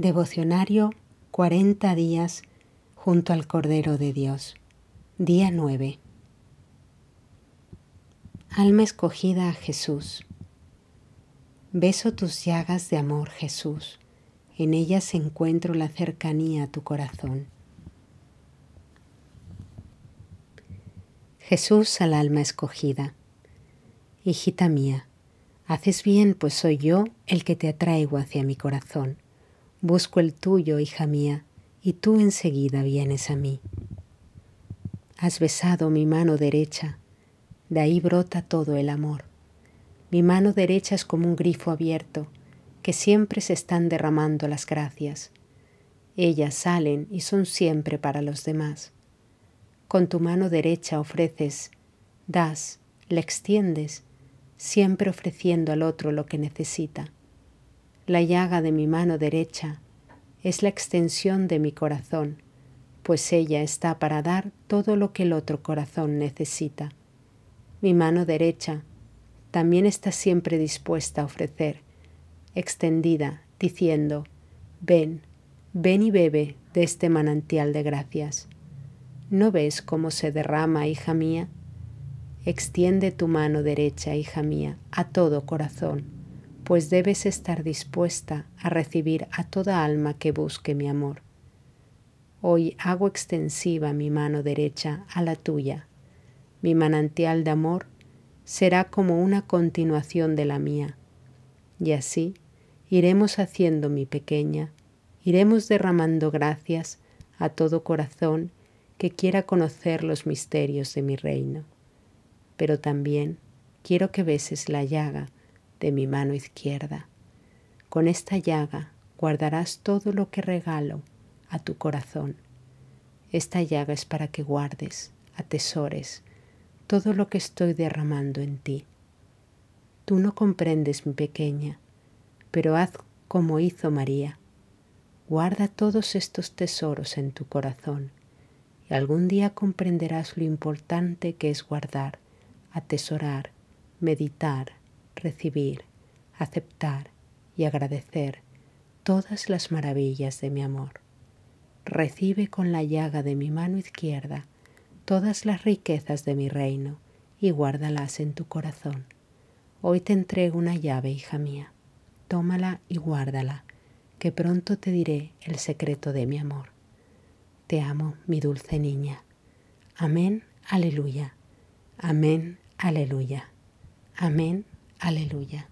Devocionario 40 días junto al Cordero de Dios. Día 9. Alma escogida a Jesús. Beso tus llagas de amor, Jesús. En ellas encuentro la cercanía a tu corazón. Jesús al alma escogida. Hijita mía, haces bien, pues soy yo el que te atraigo hacia mi corazón. Busco el tuyo, hija mía, y tú enseguida vienes a mí. Has besado mi mano derecha, de ahí brota todo el amor. Mi mano derecha es como un grifo abierto, que siempre se están derramando las gracias. Ellas salen y son siempre para los demás. Con tu mano derecha ofreces, das, le extiendes, siempre ofreciendo al otro lo que necesita. La llaga de mi mano derecha es la extensión de mi corazón, pues ella está para dar todo lo que el otro corazón necesita. Mi mano derecha también está siempre dispuesta a ofrecer, extendida, diciendo, ven, ven y bebe de este manantial de gracias. ¿No ves cómo se derrama, hija mía? Extiende tu mano derecha, hija mía, a todo corazón, pues debes estar dispuesta a recibir a toda alma que busque mi amor. Hoy hago extensiva mi mano derecha a la tuya. Mi manantial de amor será como una continuación de la mía. Y así iremos haciendo mi pequeña, iremos derramando gracias a todo corazón que quiera conocer los misterios de mi reino. Pero también quiero que beses la llaga de mi mano izquierda. Con esta llaga guardarás todo lo que regalo a tu corazón. Esta llaga es para que guardes, atesores, todo lo que estoy derramando en ti. Tú no comprendes, mi pequeña, pero haz como hizo María. Guarda todos estos tesoros en tu corazón y algún día comprenderás lo importante que es guardar, atesorar, meditar, recibir, aceptar y agradecer todas las maravillas de mi amor. Recibe con la llaga de mi mano izquierda todas las riquezas de mi reino y guárdalas en tu corazón. Hoy te entrego una llave, hija mía. Tómala y guárdala, que pronto te diré el secreto de mi amor. Te amo, mi dulce niña. Amén, aleluya. Amén, aleluya. Amén, aleluya.